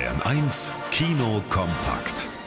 Bayern 1 Kino kompakt.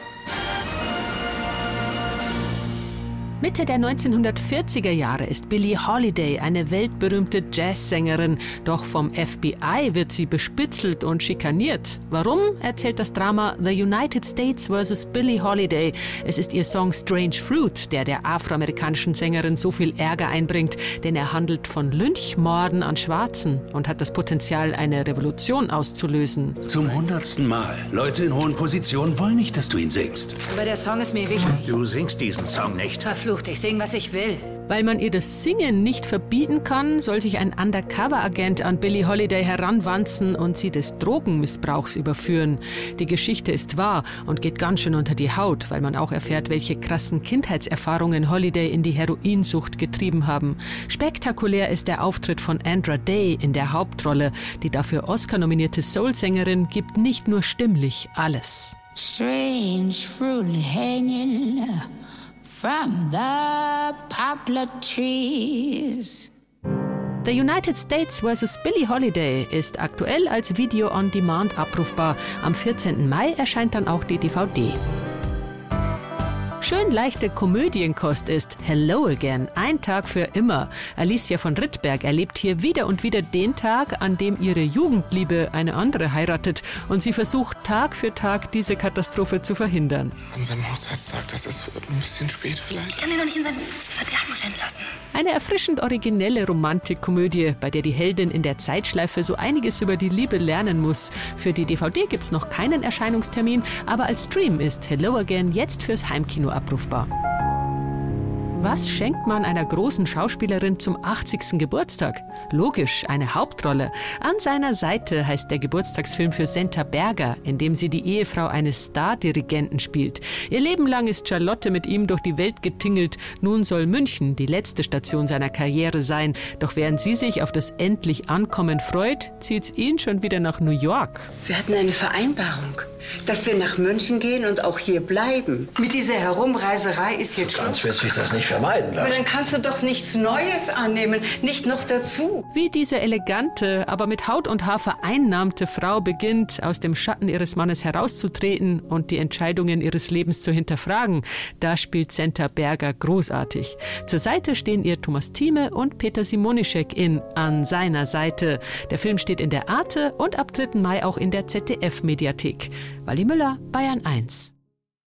Mitte der 1940er Jahre ist Billie Holiday eine weltberühmte Jazzsängerin. Doch vom FBI wird sie bespitzelt und schikaniert. Warum, erzählt das Drama The United States vs. Billie Holiday. Es ist ihr Song Strange Fruit, der der afroamerikanischen Sängerin so viel Ärger einbringt, denn er handelt von Lynchmorden an Schwarzen und hat das Potenzial, eine Revolution auszulösen. Zum hundertsten Mal. Leute in hohen Positionen wollen nicht, dass du ihn singst. Aber der Song ist mir wichtig. Du singst diesen Song nicht. Verflucht verflucht, ich sing, was ich will. Weil man ihr das Singen nicht verbieten kann, soll sich ein Undercover-Agent an Billie Holiday heranwanzen und sie des Drogenmissbrauchs überführen. Die Geschichte ist wahr und geht ganz schön unter die Haut, weil man auch erfährt, welche krassen Kindheitserfahrungen Holiday in die Heroinsucht getrieben haben. Spektakulär ist der Auftritt von Andra Day in der Hauptrolle. Die dafür Oscar-nominierte Soul-Sängerin gibt nicht nur stimmlich alles. Strange fruit hanging from the poplar trees. The United States vs. Billie Holiday ist aktuell als Video on Demand abrufbar. Am 14. Mai erscheint dann auch die DVD. Schön leichte Komödienkost ist Hello Again, ein Tag für immer. Alicia von Rittberg erlebt hier wieder und wieder den Tag, an dem ihre Jugendliebe eine andere heiratet und sie versucht Tag für Tag diese Katastrophe zu verhindern. An seinem Hochzeitstag, das ist ein bisschen spät vielleicht. Ich kann ihn doch nicht in sein Verderben rennen lassen. Eine erfrischend originelle Romantikkomödie, bei der die Heldin in der Zeitschleife so einiges über die Liebe lernen muss. Für die DVD gibt's noch keinen Erscheinungstermin, aber als Stream ist Hello Again jetzt fürs Heimkino abrufbar. Was schenkt man einer großen Schauspielerin zum 80. Geburtstag? Logisch, eine Hauptrolle. An seiner Seite heißt der Geburtstagsfilm für Senta Berger, in dem sie die Ehefrau eines Stardirigenten spielt. Ihr Leben lang ist Charlotte mit ihm durch die Welt getingelt. Nun soll München die letzte Station seiner Karriere sein. Doch während sie sich auf das endlich Ankommen freut, zieht's ihn schon wieder nach New York. Wir hatten eine Vereinbarung, dass wir nach München gehen und auch hier bleiben. Mit dieser Herumreiserei ist jetzt Ganz Schluss. wirst du dich das nicht vermeiden Aber lassen. dann kannst du doch nichts Neues annehmen, nicht noch dazu. Wie diese elegante, aber mit Haut und Haar vereinnahmte Frau beginnt, aus dem Schatten ihres Mannes herauszutreten und die Entscheidungen ihres Lebens zu hinterfragen, da spielt Senta Berger großartig. Zur Seite stehen ihr Thomas Thieme und Peter Simonischek in An seiner Seite. Der Film steht in der Arte und ab 3. Mai auch in der ZDF-Mediathek. Wally Müller, Bayern 1.